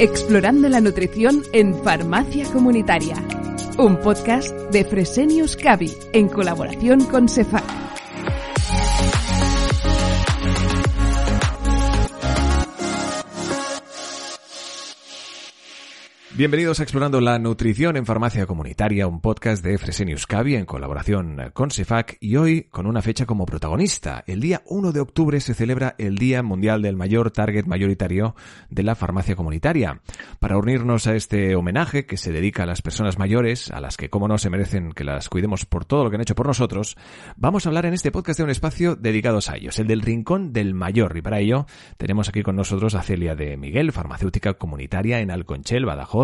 Explorando la nutrición en farmacia comunitaria. Un podcast de Fresenius Cavi en colaboración con Cefac. Bienvenidos a Explorando la Nutrición en Farmacia Comunitaria, un podcast de Fresenius Cavi en colaboración con CEFAC y hoy con una fecha como protagonista. El día 1 de octubre se celebra el Día Mundial del Mayor Target Mayoritario de la Farmacia Comunitaria. Para unirnos a este homenaje que se dedica a las personas mayores, a las que como no se merecen que las cuidemos por todo lo que han hecho por nosotros, vamos a hablar en este podcast de un espacio dedicado a ellos, el del Rincón del Mayor. Y para ello tenemos aquí con nosotros a Celia de Miguel, farmacéutica comunitaria en Alconchel, Badajoz,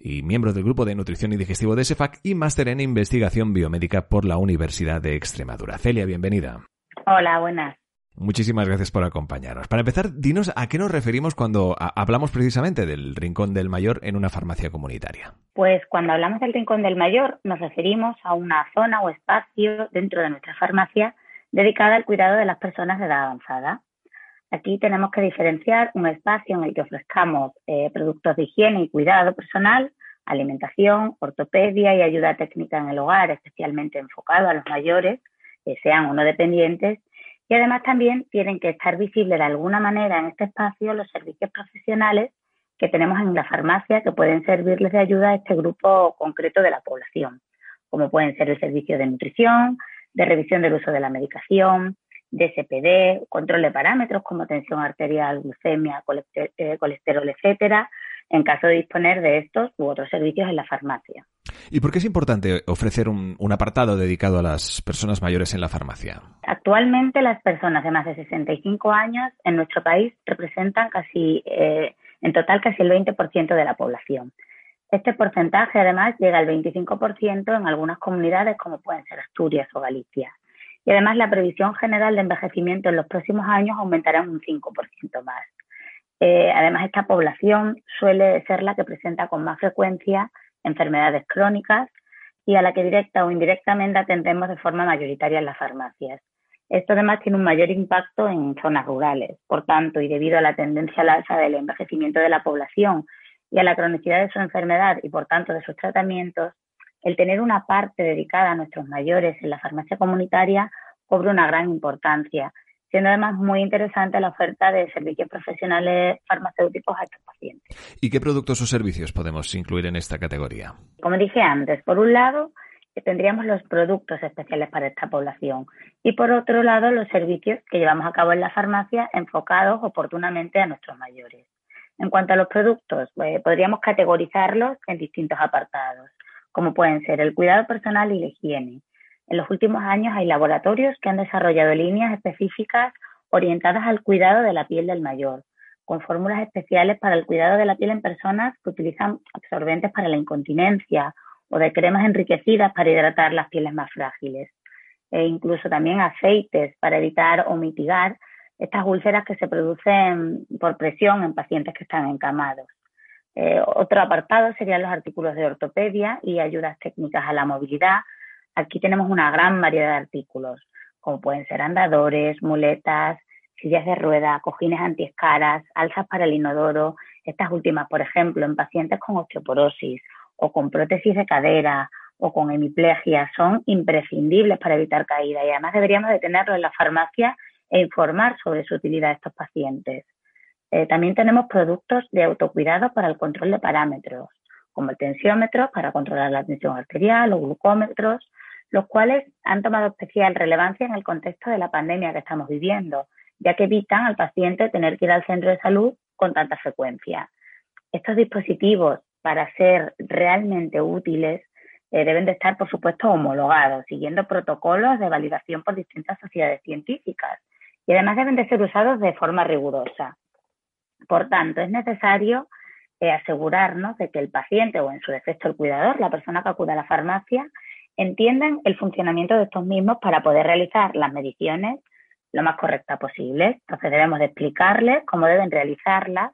y miembro del Grupo de Nutrición y Digestivo de SEFAC y máster en Investigación Biomédica por la Universidad de Extremadura. Celia, bienvenida. Hola, buenas. Muchísimas gracias por acompañarnos. Para empezar, dinos a qué nos referimos cuando hablamos precisamente del Rincón del Mayor en una farmacia comunitaria. Pues cuando hablamos del Rincón del Mayor nos referimos a una zona o espacio dentro de nuestra farmacia dedicada al cuidado de las personas de edad avanzada. Aquí tenemos que diferenciar un espacio en el que ofrezcamos eh, productos de higiene y cuidado personal, alimentación, ortopedia y ayuda técnica en el hogar, especialmente enfocado a los mayores, que sean o no dependientes. Y además también tienen que estar visibles de alguna manera en este espacio los servicios profesionales que tenemos en la farmacia que pueden servirles de ayuda a este grupo concreto de la población, como pueden ser el servicio de nutrición, de revisión del uso de la medicación, DSPD, control de parámetros como tensión arterial, glucemia, eh, colesterol, etcétera, en caso de disponer de estos u otros servicios en la farmacia. ¿Y por qué es importante ofrecer un, apartado dedicado a las personas mayores en la farmacia? Actualmente las personas de más de 65 años en nuestro país representan casi, eh, en total casi el 20% de la población. Este porcentaje además llega al 25% en algunas comunidades como pueden ser Asturias o Galicia y además la previsión general de envejecimiento en los próximos años aumentará un 5% más. Eh, además, esta población suele ser la que presenta con más frecuencia enfermedades crónicas y a la que directa o indirectamente atendemos de forma mayoritaria en las farmacias. Esto además tiene un mayor impacto en zonas rurales. Por tanto, y debido a la tendencia al alza del envejecimiento de la población y a la cronicidad de su enfermedad y por tanto de sus tratamientos, el tener una parte dedicada a nuestros mayores en la farmacia comunitaria cobra una gran importancia, siendo además muy interesante la oferta de servicios profesionales farmacéuticos a estos pacientes. ¿Y qué productos o servicios podemos incluir en esta categoría? Como dije antes, por un lado, tendríamos los productos especiales para esta población y por otro lado, los servicios que llevamos a cabo en la farmacia enfocados oportunamente a nuestros mayores. En cuanto a los productos, pues, podríamos categorizarlos en distintos apartados como pueden ser el cuidado personal y la higiene. En los últimos años hay laboratorios que han desarrollado líneas específicas orientadas al cuidado de la piel del mayor, con fórmulas especiales para el cuidado de la piel en personas que utilizan absorbentes para la incontinencia o de cremas enriquecidas para hidratar las pieles más frágiles. E incluso también aceites para evitar o mitigar estas úlceras que se producen por presión en pacientes que están encamados. Eh, otro apartado serían los artículos de ortopedia y ayudas técnicas a la movilidad. Aquí tenemos una gran variedad de artículos, como pueden ser andadores, muletas, sillas de rueda, cojines antiescaras, alzas para el inodoro. Estas últimas, por ejemplo, en pacientes con osteoporosis o con prótesis de cadera o con hemiplegia, son imprescindibles para evitar caída y además deberíamos de tenerlo en la farmacia e informar sobre su utilidad a estos pacientes. Eh, también tenemos productos de autocuidado para el control de parámetros, como el tensiómetro para controlar la tensión arterial o glucómetros, los cuales han tomado especial relevancia en el contexto de la pandemia que estamos viviendo, ya que evitan al paciente tener que ir al centro de salud con tanta frecuencia. Estos dispositivos, para ser realmente útiles, eh, deben de estar, por supuesto, homologados, siguiendo protocolos de validación por distintas sociedades científicas y además deben de ser usados de forma rigurosa. Por tanto, es necesario eh, asegurarnos de que el paciente o en su defecto el cuidador, la persona que acude a la farmacia, entiendan el funcionamiento de estos mismos para poder realizar las mediciones lo más correcta posible. Entonces debemos de explicarles cómo deben realizarlas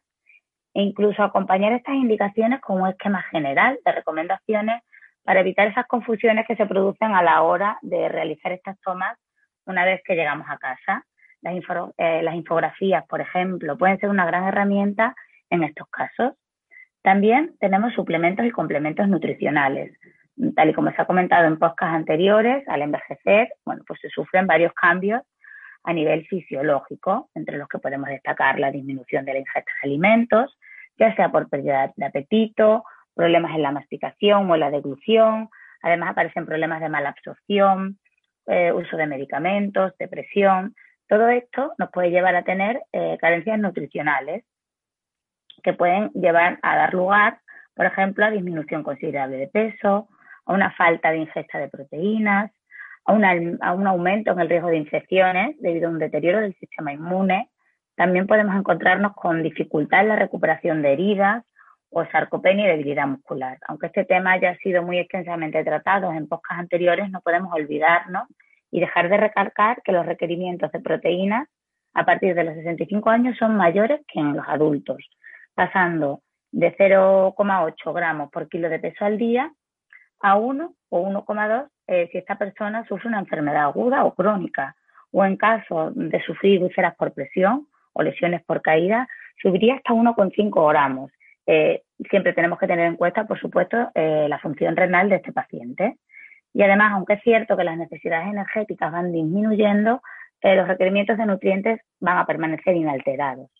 e incluso acompañar estas indicaciones con un esquema general de recomendaciones para evitar esas confusiones que se producen a la hora de realizar estas tomas una vez que llegamos a casa. Las, eh, las infografías, por ejemplo, pueden ser una gran herramienta en estos casos. También tenemos suplementos y complementos nutricionales. Tal y como se ha comentado en podcasts anteriores, al envejecer, bueno, pues se sufren varios cambios a nivel fisiológico, entre los que podemos destacar la disminución de la ingesta de alimentos, ya sea por pérdida de apetito, problemas en la masticación o en la deglución, además aparecen problemas de mala absorción, eh, uso de medicamentos, depresión. Todo esto nos puede llevar a tener eh, carencias nutricionales que pueden llevar a dar lugar, por ejemplo, a disminución considerable de peso, a una falta de ingesta de proteínas, a, a un aumento en el riesgo de infecciones debido a un deterioro del sistema inmune. También podemos encontrarnos con dificultad en la recuperación de heridas o sarcopenia y debilidad muscular. Aunque este tema haya sido muy extensamente tratado en podcasts anteriores, no podemos olvidarnos y dejar de recalcar que los requerimientos de proteínas a partir de los 65 años son mayores que en los adultos, pasando de 0,8 gramos por kilo de peso al día a 1 o 1,2 eh, si esta persona sufre una enfermedad aguda o crónica, o en caso de sufrir úlceras por presión o lesiones por caída, subiría hasta 1,5 gramos. Eh, siempre tenemos que tener en cuenta, por supuesto, eh, la función renal de este paciente. Y además, aunque es cierto que las necesidades energéticas van disminuyendo, los requerimientos de nutrientes van a permanecer inalterados.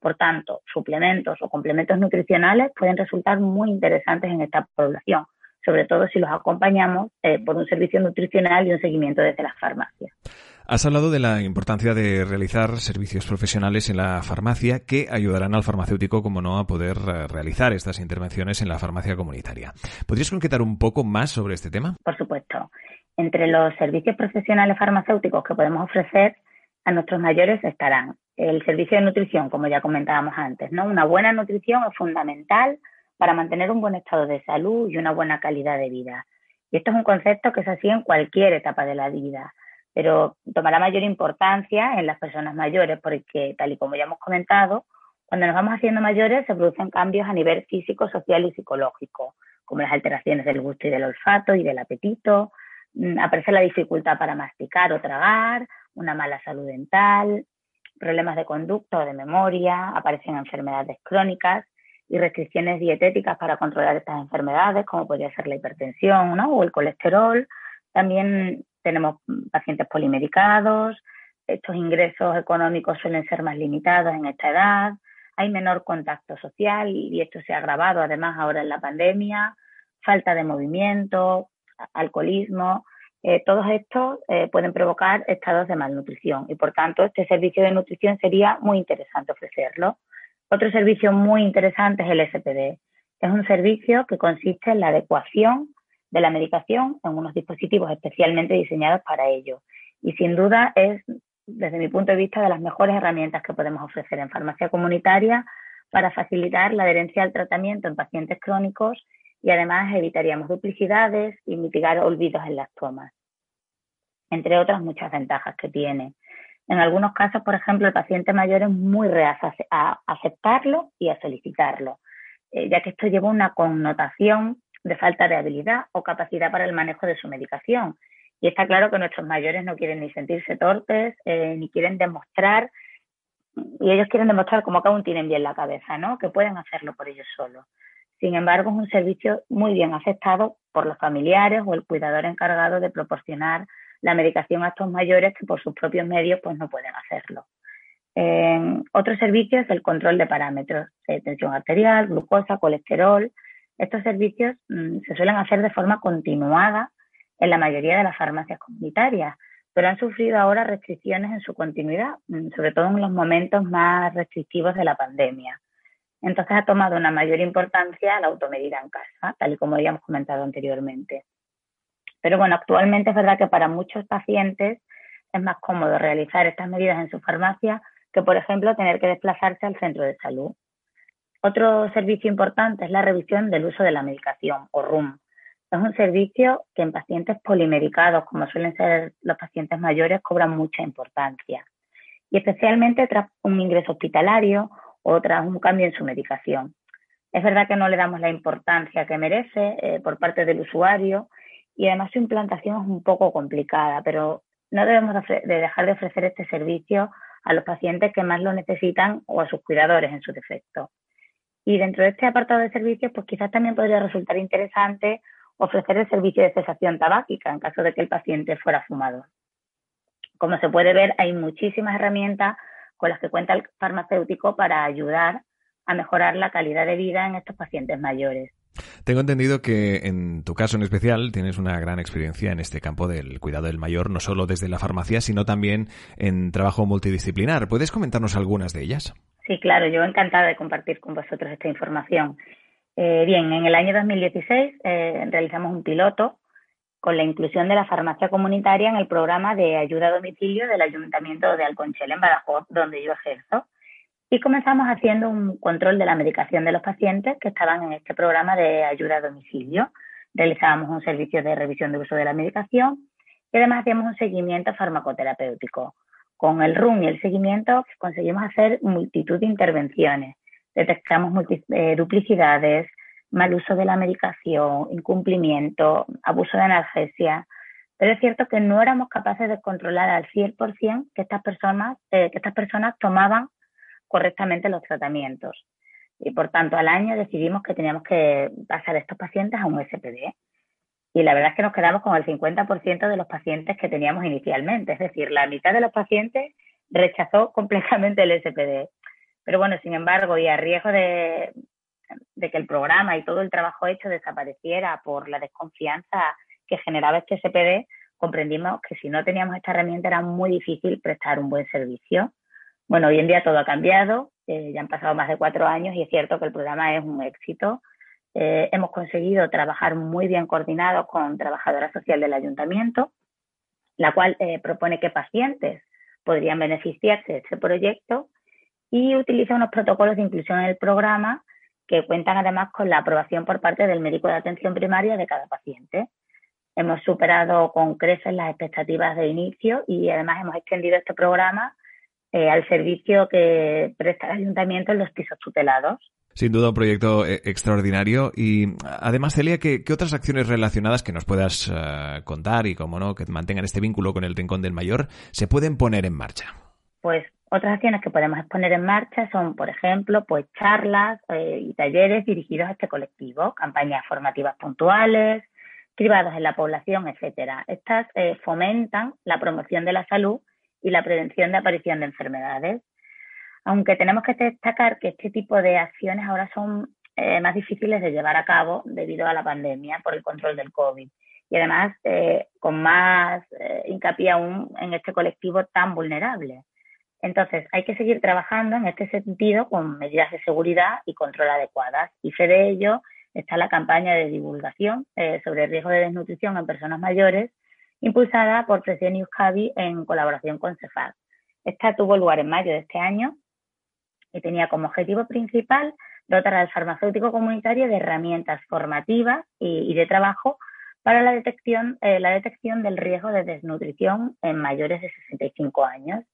Por tanto, suplementos o complementos nutricionales pueden resultar muy interesantes en esta población, sobre todo si los acompañamos eh, por un servicio nutricional y un seguimiento desde las farmacias. Has hablado de la importancia de realizar servicios profesionales en la farmacia que ayudarán al farmacéutico, como no, a poder eh, realizar estas intervenciones en la farmacia comunitaria. ¿Podrías concretar un poco más sobre este tema? Por supuesto. Entre los servicios profesionales farmacéuticos que podemos ofrecer a nuestros mayores estarán el servicio de nutrición, como ya comentábamos antes, ¿no? Una buena nutrición es fundamental para mantener un buen estado de salud y una buena calidad de vida. Y esto es un concepto que es así en cualquier etapa de la vida, pero tomará mayor importancia en las personas mayores porque, tal y como ya hemos comentado, cuando nos vamos haciendo mayores se producen cambios a nivel físico, social y psicológico, como las alteraciones del gusto y del olfato y del apetito, mm, aparece la dificultad para masticar o tragar, una mala salud dental, problemas de conducta o de memoria, aparecen enfermedades crónicas y restricciones dietéticas para controlar estas enfermedades, como podría ser la hipertensión o el colesterol. También tenemos pacientes polimedicados, estos ingresos económicos suelen ser más limitados en esta edad, hay menor contacto social y esto se ha agravado además ahora en la pandemia, falta de movimiento, alcoholismo, eh, todos estos eh, pueden provocar estados de malnutrición y por tanto este servicio de nutrición sería muy interesante ofrecerlo. Otro servicio muy interesante es el SPD. Es un servicio que consiste en la adecuación de la medicación en unos dispositivos especialmente diseñados para ello. Y sin duda es, desde mi punto de vista, de las mejores herramientas que podemos ofrecer en farmacia comunitaria para facilitar la adherencia al tratamiento en pacientes crónicos y además evitaríamos duplicidades y mitigar olvidos en las tomas, entre otras muchas ventajas que tiene. En algunos casos, por ejemplo, el paciente mayor es muy reacio a aceptarlo y a solicitarlo, eh, ya que esto lleva una connotación de falta de habilidad o capacidad para el manejo de su medicación. Y está claro que nuestros mayores no quieren ni sentirse torpes, eh, ni quieren demostrar, y ellos quieren demostrar como que aún tienen bien la cabeza, ¿no? Que pueden hacerlo por ellos solos. Sin embargo, es un servicio muy bien aceptado por los familiares o el cuidador encargado de proporcionar la medicación a estos mayores que por sus propios medios pues no pueden hacerlo. Eh, otro servicio es el control de parámetros de tensión arterial, glucosa, colesterol. Estos servicios mm, se suelen hacer de forma continuada en la mayoría de las farmacias comunitarias, pero han sufrido ahora restricciones en su continuidad, mm, sobre todo en los momentos más restrictivos de la pandemia. Entonces ha tomado una mayor importancia la automedida en casa, tal y como habíamos comentado anteriormente. Pero bueno, actualmente es verdad que para muchos pacientes es más cómodo realizar estas medidas en su farmacia que, por ejemplo, tener que desplazarse al centro de salud. Otro servicio importante es la revisión del uso de la medicación o RUM. Es un servicio que en pacientes polimedicados, como suelen ser los pacientes mayores, cobra mucha importancia. Y especialmente tras un ingreso hospitalario o tras un cambio en su medicación. Es verdad que no le damos la importancia que merece eh, por parte del usuario y además su implantación es un poco complicada, pero no debemos de dejar de ofrecer este servicio a los pacientes que más lo necesitan o a sus cuidadores en su defecto. Y dentro de este apartado de servicios, pues quizás también podría resultar interesante ofrecer el servicio de cesación tabáquica en caso de que el paciente fuera fumador. Como se puede ver, hay muchísimas herramientas con las que cuenta el farmacéutico para ayudar a mejorar la calidad de vida en estos pacientes mayores. Tengo entendido que en tu caso en especial tienes una gran experiencia en este campo del cuidado del mayor, no solo desde la farmacia, sino también en trabajo multidisciplinar. ¿Puedes comentarnos algunas de ellas? Sí, claro, yo encantada de compartir con vosotros esta información. Eh, bien, en el año 2016 eh, realizamos un piloto con la inclusión de la farmacia comunitaria en el programa de ayuda a domicilio del Ayuntamiento de Alconchel en Badajoz, donde yo ejerzo. Y comenzamos haciendo un control de la medicación de los pacientes que estaban en este programa de ayuda a domicilio. Realizábamos un servicio de revisión de uso de la medicación y además hacíamos un seguimiento farmacoterapéutico. Con el RUM y el seguimiento conseguimos hacer multitud de intervenciones. Detectamos eh, duplicidades, mal uso de la medicación, incumplimiento, abuso de analgesia. Pero es cierto que no éramos capaces de controlar al 100% que estas personas, eh, que estas personas tomaban correctamente los tratamientos. Y por tanto, al año decidimos que teníamos que pasar estos pacientes a un SPD y la verdad es que nos quedamos con el 50% de los pacientes que teníamos inicialmente, es decir, la mitad de los pacientes rechazó completamente el SPD. Pero bueno, sin embargo, y a riesgo de, que el programa y todo el trabajo hecho desapareciera por la desconfianza que generaba este SPD, comprendimos que si no teníamos esta herramienta era muy difícil prestar un buen servicio. Bueno, hoy en día todo ha cambiado, eh, ya han pasado más de cuatro años y es cierto que el programa es un éxito. Eh, hemos conseguido trabajar muy bien coordinados con trabajadora social del ayuntamiento, la cual eh, propone que pacientes podrían beneficiarse de este proyecto y utiliza unos protocolos de inclusión en el programa que cuentan además con la aprobación por parte del médico de atención primaria de cada paciente. Hemos superado con creces las expectativas de inicio y además hemos extendido este programa eh, al servicio que presta el ayuntamiento en los pisos tutelados. Sin duda un proyecto eh, extraordinario y además, Celia, ¿qué, otras acciones relacionadas que nos puedas eh, contar y, como no, que mantengan este vínculo con el Rincón del Mayor se pueden poner en marcha? Pues otras acciones que podemos poner en marcha son, por ejemplo, pues charlas eh, y talleres dirigidos a este colectivo, campañas formativas puntuales, cribados en la población, etcétera. Estas fomentan la promoción de la salud y la prevención de aparición de enfermedades aunque tenemos que destacar que este tipo de acciones ahora son eh, más difíciles de llevar a cabo debido a la pandemia por el control del COVID y además eh, con más eh, hincapié aún en este colectivo tan vulnerable. Entonces, hay que seguir trabajando en este sentido con medidas de seguridad y control adecuadas. Y fe de ello está la campaña de divulgación sobre el riesgo de desnutrición en personas mayores, impulsada por Fresenius Cavi en colaboración con CEFAC. Esta tuvo lugar en mayo de este año y tenía como objetivo principal dotar al farmacéutico comunitario de herramientas formativas y, de trabajo para la detección, eh, la detección del riesgo de desnutrición en mayores de 65 años.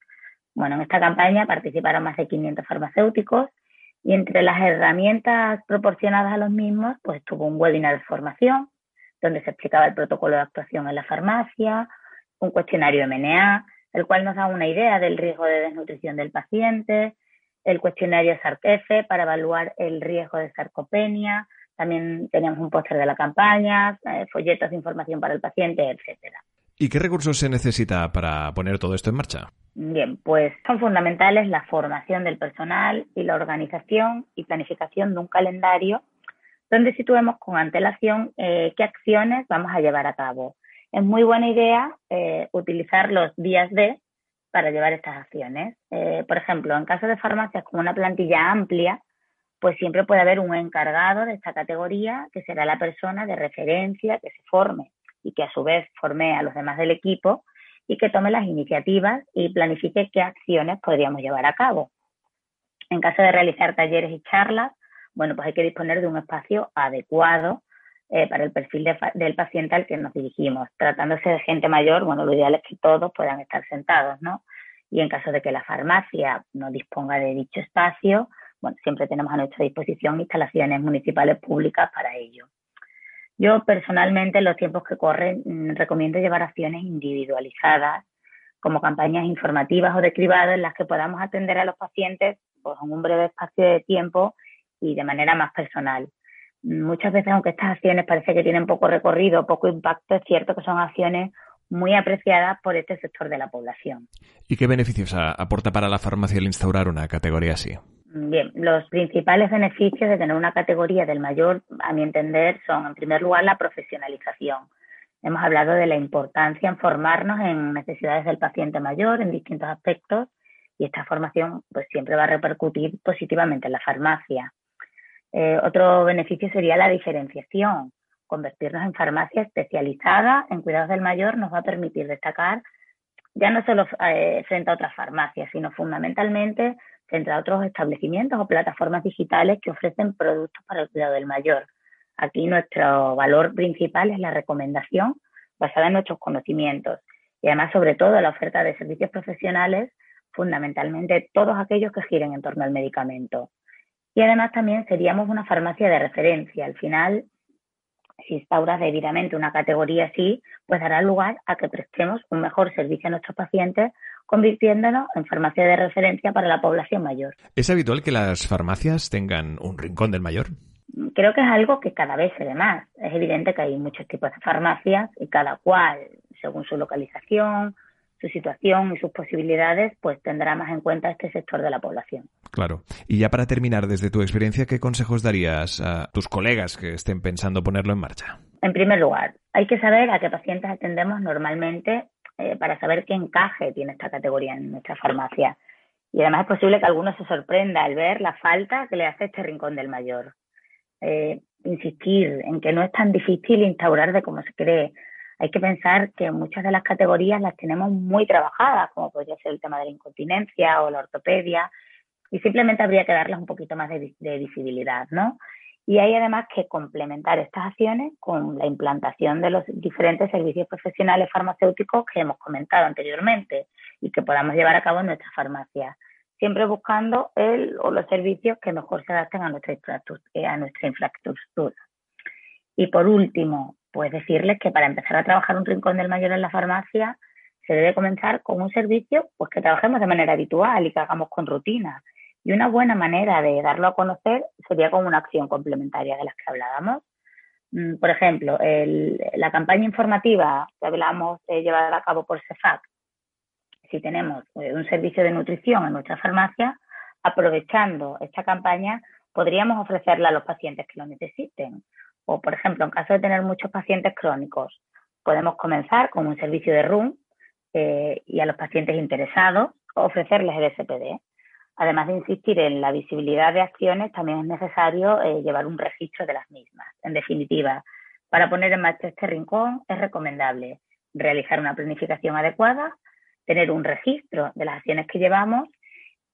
Bueno, en esta campaña participaron más de 500 farmacéuticos y entre las herramientas proporcionadas a los mismos, pues tuvo un webinar de formación donde se explicaba el protocolo de actuación en la farmacia, un cuestionario MNA, el cual nos da una idea del riesgo de desnutrición del paciente, el cuestionario SARC-F para evaluar el riesgo de sarcopenia, también teníamos un póster de la campaña, eh, folletos de información para el paciente, etcétera. ¿Y qué recursos se necesita para poner todo esto en marcha? Bien, pues son fundamentales la formación del personal y la organización y planificación de un calendario donde situemos con antelación eh, qué acciones vamos a llevar a cabo. Es muy buena idea eh, utilizar los días de para llevar estas acciones. Eh, por ejemplo, en caso de farmacias con una plantilla amplia, pues siempre puede haber un encargado de esta categoría que será la persona de referencia que se forme y que a su vez forme a los demás del equipo y que tome las iniciativas y planifique qué acciones podríamos llevar a cabo. En caso de realizar talleres y charlas, bueno, pues hay que disponer de un espacio adecuado eh, para el perfil del paciente al que nos dirigimos. Tratándose de gente mayor, bueno, lo ideal es que todos puedan estar sentados, ¿no? Y en caso de que la farmacia no disponga de dicho espacio, bueno, siempre tenemos a nuestra disposición instalaciones municipales públicas para ello. Yo personalmente en los tiempos que corren mm, recomiendo llevar acciones individualizadas como campañas informativas o de cribado en las que podamos atender a los pacientes pues, en un breve espacio de tiempo y de manera más personal. Muchas veces, aunque estas acciones parece que tienen poco recorrido, poco impacto, es cierto que son acciones muy apreciadas por este sector de la población. ¿Y qué beneficios aporta para la farmacia el instaurar una categoría así? Bien, los principales beneficios de tener una categoría del mayor, a mi entender, son, en primer lugar, la profesionalización. Hemos hablado de la importancia en formarnos en necesidades del paciente mayor en distintos aspectos y esta formación pues siempre va a repercutir positivamente en la farmacia. Eh, otro beneficio sería la diferenciación. Convertirnos en farmacia especializada en cuidados del mayor nos va a permitir destacar ya no solo eh, frente a otras farmacias, sino fundamentalmente entre otros establecimientos o plataformas digitales que ofrecen productos para el cuidado del mayor. Aquí nuestro valor principal es la recomendación basada en nuestros conocimientos y además sobre todo la oferta de servicios profesionales, fundamentalmente todos aquellos que giren en torno al medicamento. Y además también seríamos una farmacia de referencia. Al final, si instauras debidamente una categoría así, pues dará lugar a que prestemos un mejor servicio a nuestros pacientes convirtiéndonos en farmacia de referencia para la población mayor. ¿Es habitual que las farmacias tengan un rincón del mayor? Creo que es algo que cada vez se ve más. Es evidente que hay muchos tipos de farmacias y cada cual, según su localización, su situación y sus posibilidades, pues tendrá más en cuenta este sector de la población. Claro. Y ya para terminar, desde tu experiencia, ¿qué consejos darías a tus colegas que estén pensando ponerlo en marcha? En primer lugar, hay que saber a qué pacientes atendemos normalmente eh, para saber qué encaje tiene esta categoría en nuestra farmacia. Y además es posible que alguno se sorprenda al ver la falta que le hace este rincón del mayor. Eh, insistir en que no es tan difícil instaurar de cómo se cree. Hay que pensar que muchas de las categorías las tenemos muy trabajadas, como podría ser el tema de la incontinencia o la ortopedia, y simplemente habría que darles un poquito más de, de visibilidad, ¿no? Y hay además que complementar estas acciones con la implantación de los diferentes servicios profesionales farmacéuticos que hemos comentado anteriormente y que podamos llevar a cabo en nuestras farmacias, siempre buscando el o los servicios que mejor se adapten a. Eh, a nuestra infraestructura. Y por último, pues decirles que para empezar a trabajar un rincón del mayor en la farmacia se debe comenzar con un servicio pues que trabajemos de manera habitual y que hagamos con rutina y una buena manera de darlo a conocer sería con una acción complementaria de las que hablábamos. Mm, por ejemplo, la campaña informativa que hablamos de llevar a cabo por CEFAC. Si tenemos eh, un servicio de nutrición en nuestra farmacia, aprovechando esta campaña, podríamos ofrecerla a los pacientes que lo necesiten. O, por ejemplo, en caso de tener muchos pacientes crónicos, podemos comenzar con un servicio de RUM eh, y a los pacientes interesados ofrecerles el SPD. Además de insistir en la visibilidad de acciones, también es necesario eh, llevar un registro de las mismas. En definitiva, para poner en marcha este rincón es recomendable realizar una planificación adecuada, tener un registro de las acciones que llevamos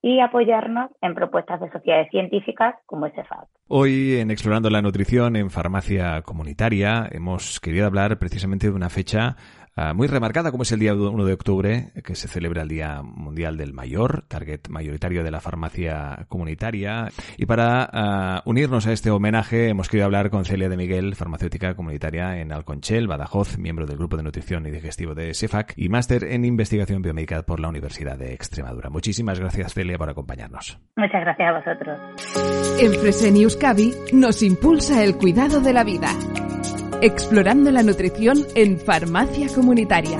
y apoyarnos en propuestas de sociedades científicas como SFAC. Hoy en Explorando la Nutrición en Farmacia Comunitaria hemos querido hablar precisamente de una fecha Ah, muy remarcada, como es el día 1 de octubre, que se celebra el Día Mundial del Mayor, target mayoritario de la farmacia comunitaria. Y para ah, unirnos a este homenaje, hemos querido hablar con Celia de Miguel, farmacéutica comunitaria en Alconchel, Badajoz, miembro del Grupo de Nutrición y Digestivo de SEFAC y máster en Investigación Biomédica por la Universidad de Extremadura. Muchísimas gracias, Celia, por acompañarnos. Muchas gracias a vosotros. En Fresenius Cavi nos impulsa el cuidado de la vida explorando la nutrición en farmacia comunitaria.